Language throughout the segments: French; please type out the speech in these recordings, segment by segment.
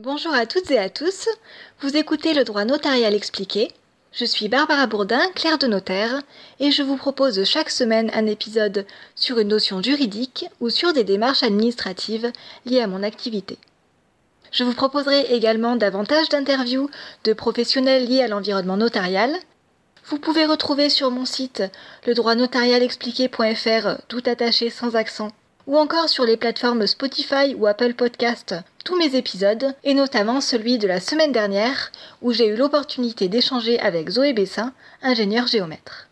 Bonjour à toutes et à tous. Vous écoutez le droit notarial expliqué. Je suis Barbara Bourdin, clerc de notaire, et je vous propose chaque semaine un épisode sur une notion juridique ou sur des démarches administratives liées à mon activité. Je vous proposerai également davantage d'interviews de professionnels liés à l'environnement notarial. Vous pouvez retrouver sur mon site le droit tout attaché sans accent ou encore sur les plateformes Spotify ou Apple Podcast mes épisodes, et notamment celui de la semaine dernière où j'ai eu l'opportunité d'échanger avec Zoé Bessin, ingénieure géomètre.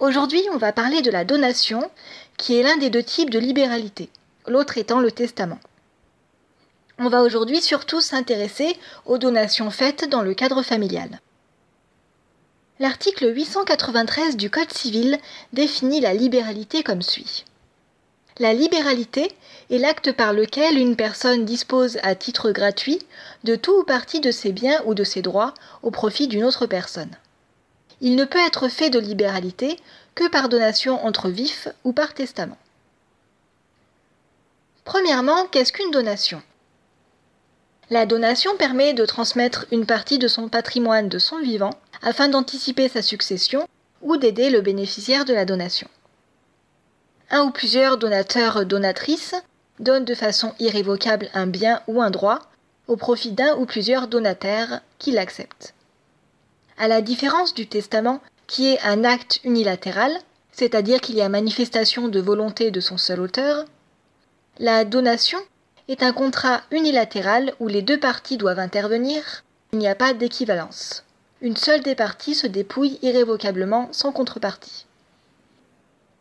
Aujourd'hui, on va parler de la donation, qui est l'un des deux types de libéralité, l'autre étant le testament. On va aujourd'hui surtout s'intéresser aux donations faites dans le cadre familial. L'article 893 du Code civil définit la libéralité comme suit. La libéralité est l'acte par lequel une personne dispose à titre gratuit de tout ou partie de ses biens ou de ses droits au profit d'une autre personne. Il ne peut être fait de libéralité que par donation entre vifs ou par testament. Premièrement, qu'est-ce qu'une donation? La donation permet de transmettre une partie de son patrimoine de son vivant afin d'anticiper sa succession ou d'aider le bénéficiaire de la donation un ou plusieurs donateurs donatrices donnent de façon irrévocable un bien ou un droit au profit d'un ou plusieurs donataires qui l'acceptent. À la différence du testament, qui est un acte unilatéral, c'est-à-dire qu'il y a manifestation de volonté de son seul auteur, la donation est un contrat unilatéral où les deux parties doivent intervenir, il n'y a pas d'équivalence. Une seule des parties se dépouille irrévocablement sans contrepartie.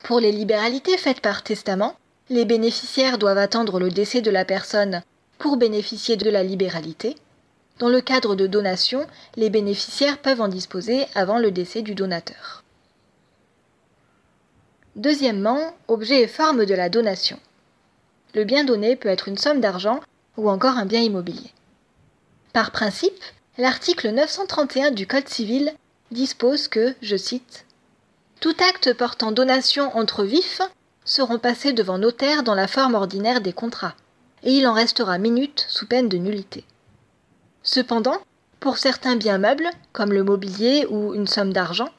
Pour les libéralités faites par testament, les bénéficiaires doivent attendre le décès de la personne pour bénéficier de la libéralité. Dans le cadre de donation, les bénéficiaires peuvent en disposer avant le décès du donateur. Deuxièmement, objet et forme de la donation. Le bien donné peut être une somme d'argent ou encore un bien immobilier. Par principe, l'article 931 du Code civil dispose que, je cite, tout acte portant donation entre vifs seront passés devant notaire dans la forme ordinaire des contrats, et il en restera minute sous peine de nullité. Cependant, pour certains biens meubles, comme le mobilier ou une somme d'argent,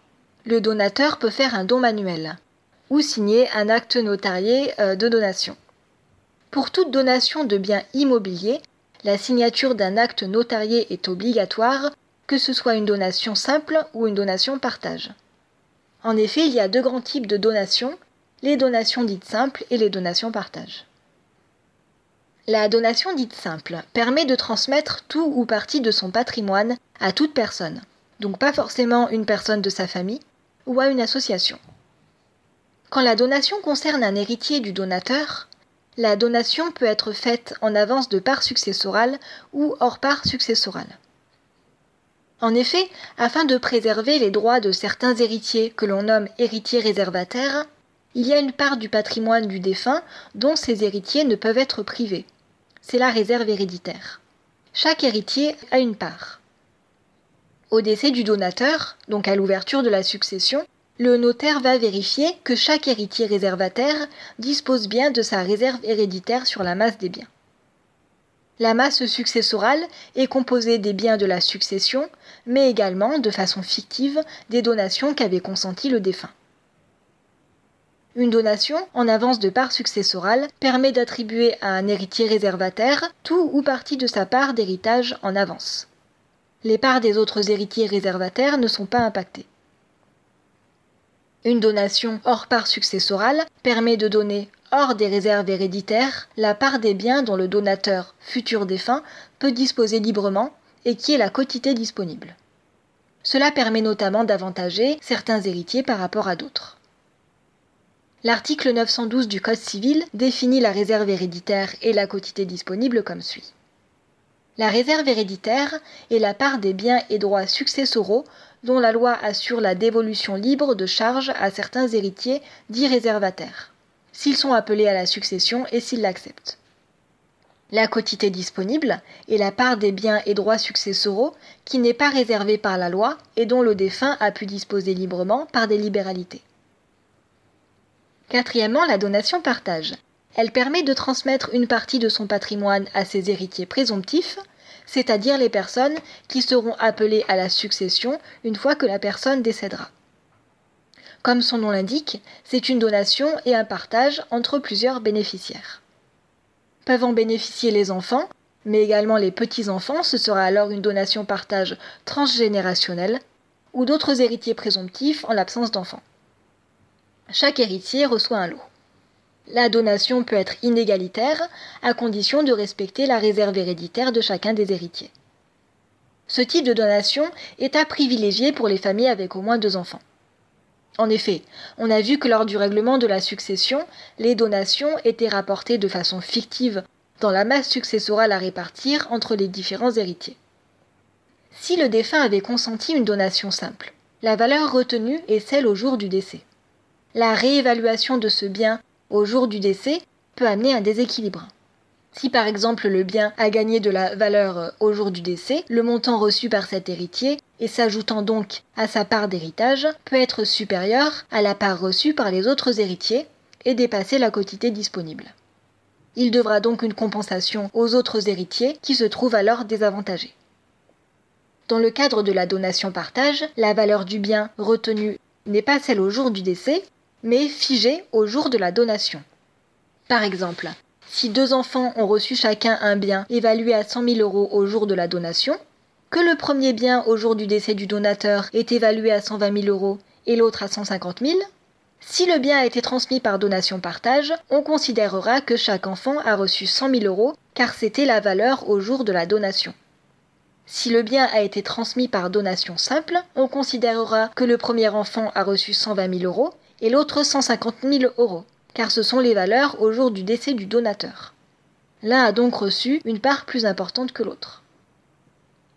le donateur peut faire un don manuel ou signer un acte notarié euh, de donation. Pour toute donation de biens immobiliers, la signature d'un acte notarié est obligatoire, que ce soit une donation simple ou une donation partage. En effet, il y a deux grands types de donations, les donations dites simples et les donations partage. La donation dite simple permet de transmettre tout ou partie de son patrimoine à toute personne, donc pas forcément une personne de sa famille ou à une association. Quand la donation concerne un héritier du donateur, la donation peut être faite en avance de part successorale ou hors part successorale. En effet, afin de préserver les droits de certains héritiers que l'on nomme héritiers réservataires, il y a une part du patrimoine du défunt dont ces héritiers ne peuvent être privés. C'est la réserve héréditaire. Chaque héritier a une part. Au décès du donateur, donc à l'ouverture de la succession, le notaire va vérifier que chaque héritier réservataire dispose bien de sa réserve héréditaire sur la masse des biens. La masse successorale est composée des biens de la succession, mais également, de façon fictive, des donations qu'avait consenties le défunt. Une donation, en avance de part successorale, permet d'attribuer à un héritier réservataire tout ou partie de sa part d'héritage en avance. Les parts des autres héritiers réservataires ne sont pas impactées. Une donation hors part successorale permet de donner hors des réserves héréditaires, la part des biens dont le donateur, futur défunt, peut disposer librement et qui est la quotité disponible. Cela permet notamment d'avantager certains héritiers par rapport à d'autres. L'article 912 du Code civil définit la réserve héréditaire et la quotité disponible comme suit. La réserve héréditaire est la part des biens et droits successoraux dont la loi assure la dévolution libre de charges à certains héritiers dits réservataires s'ils sont appelés à la succession et s'ils l'acceptent. La quotité disponible est la part des biens et droits successoraux qui n'est pas réservée par la loi et dont le défunt a pu disposer librement par des libéralités. Quatrièmement, la donation partage. Elle permet de transmettre une partie de son patrimoine à ses héritiers présomptifs, c'est-à-dire les personnes qui seront appelées à la succession une fois que la personne décédera. Comme son nom l'indique, c'est une donation et un partage entre plusieurs bénéficiaires. Peuvent en bénéficier les enfants, mais également les petits-enfants, ce sera alors une donation-partage transgénérationnelle, ou d'autres héritiers présomptifs en l'absence d'enfants. Chaque héritier reçoit un lot. La donation peut être inégalitaire, à condition de respecter la réserve héréditaire de chacun des héritiers. Ce type de donation est à privilégier pour les familles avec au moins deux enfants. En effet, on a vu que lors du règlement de la succession, les donations étaient rapportées de façon fictive dans la masse successorale à répartir entre les différents héritiers. Si le défunt avait consenti une donation simple, la valeur retenue est celle au jour du décès. La réévaluation de ce bien au jour du décès peut amener un déséquilibre. Si par exemple le bien a gagné de la valeur euh, au jour du décès, le montant reçu par cet héritier, et s'ajoutant donc à sa part d'héritage, peut être supérieur à la part reçue par les autres héritiers et dépasser la quotité disponible. Il devra donc une compensation aux autres héritiers qui se trouvent alors désavantagés. Dans le cadre de la donation-partage, la valeur du bien retenu n'est pas celle au jour du décès, mais figée au jour de la donation. Par exemple, si deux enfants ont reçu chacun un bien évalué à 100 000 euros au jour de la donation, que le premier bien au jour du décès du donateur est évalué à 120 000 euros et l'autre à 150 000, si le bien a été transmis par donation-partage, on considérera que chaque enfant a reçu 100 000 euros car c'était la valeur au jour de la donation. Si le bien a été transmis par donation simple, on considérera que le premier enfant a reçu 120 000 euros et l'autre 150 000 euros car ce sont les valeurs au jour du décès du donateur. L'un a donc reçu une part plus importante que l'autre.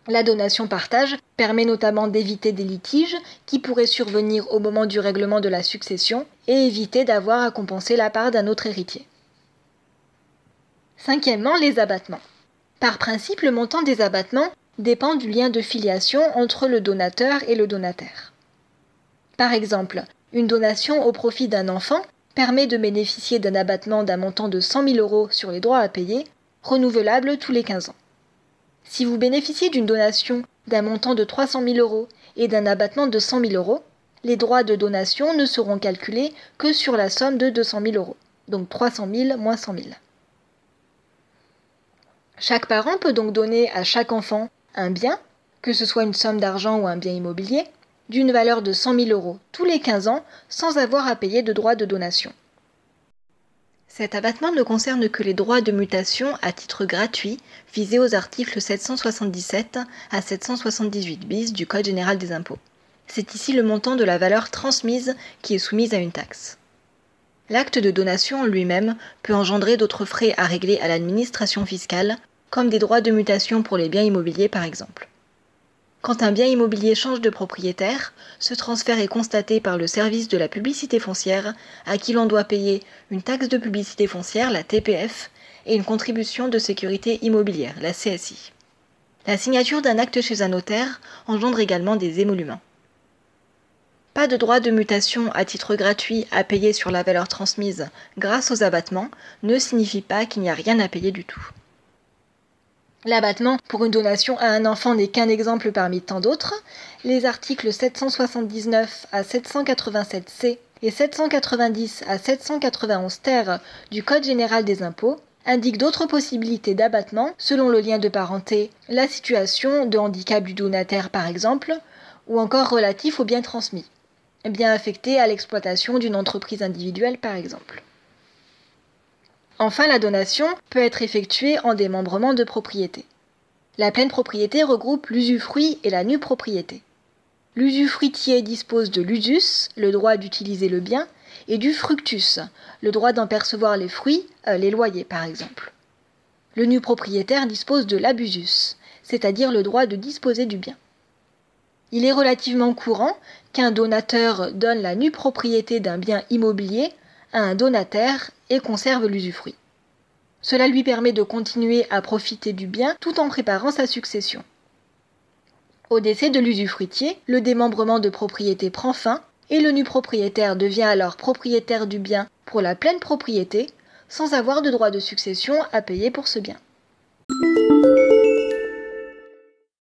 La donation-partage permet notamment d'éviter des litiges qui pourraient survenir au moment du règlement de la succession et éviter d'avoir à compenser la part d'un autre héritier. Cinquièmement, les abattements. Par principe, le montant des abattements dépend du lien de filiation entre le donateur et le donataire. Par exemple, une donation au profit d'un enfant permet de bénéficier d'un abattement d'un montant de 100 000 euros sur les droits à payer, renouvelable tous les 15 ans. Si vous bénéficiez d'une donation d'un montant de 300 000 euros et d'un abattement de 100 000 euros, les droits de donation ne seront calculés que sur la somme de 200 000 euros, donc 300 000 moins 100 000. Chaque parent peut donc donner à chaque enfant un bien, que ce soit une somme d'argent ou un bien immobilier, d'une valeur de 100 000 euros tous les 15 ans sans avoir à payer de droits de donation. Cet abattement ne concerne que les droits de mutation à titre gratuit visés aux articles 777 à 778 bis du Code général des impôts. C'est ici le montant de la valeur transmise qui est soumise à une taxe. L'acte de donation en lui-même peut engendrer d'autres frais à régler à l'administration fiscale, comme des droits de mutation pour les biens immobiliers par exemple. Quand un bien immobilier change de propriétaire, ce transfert est constaté par le service de la publicité foncière, à qui l'on doit payer une taxe de publicité foncière, la TPF, et une contribution de sécurité immobilière, la CSI. La signature d'un acte chez un notaire engendre également des émoluments. Pas de droit de mutation à titre gratuit à payer sur la valeur transmise grâce aux abattements ne signifie pas qu'il n'y a rien à payer du tout. L'abattement pour une donation à un enfant n'est qu'un exemple parmi tant d'autres. Les articles 779 à 787c et 790 à 791 ter du Code général des impôts indiquent d'autres possibilités d'abattement selon le lien de parenté, la situation de handicap du donataire par exemple, ou encore relatif aux biens transmis, bien affectés à l'exploitation d'une entreprise individuelle par exemple. Enfin, la donation peut être effectuée en démembrement de propriété. La pleine propriété regroupe l'usufruit et la nue propriété. L'usufruitier dispose de l'usus, le droit d'utiliser le bien, et du fructus, le droit d'en percevoir les fruits, euh, les loyers par exemple. Le nu propriétaire dispose de l'abusus, c'est-à-dire le droit de disposer du bien. Il est relativement courant qu'un donateur donne la nue propriété d'un bien immobilier à un donataire et conserve l'usufruit. Cela lui permet de continuer à profiter du bien tout en préparant sa succession. Au décès de l'usufruitier, le démembrement de propriété prend fin et le nu propriétaire devient alors propriétaire du bien pour la pleine propriété, sans avoir de droit de succession à payer pour ce bien.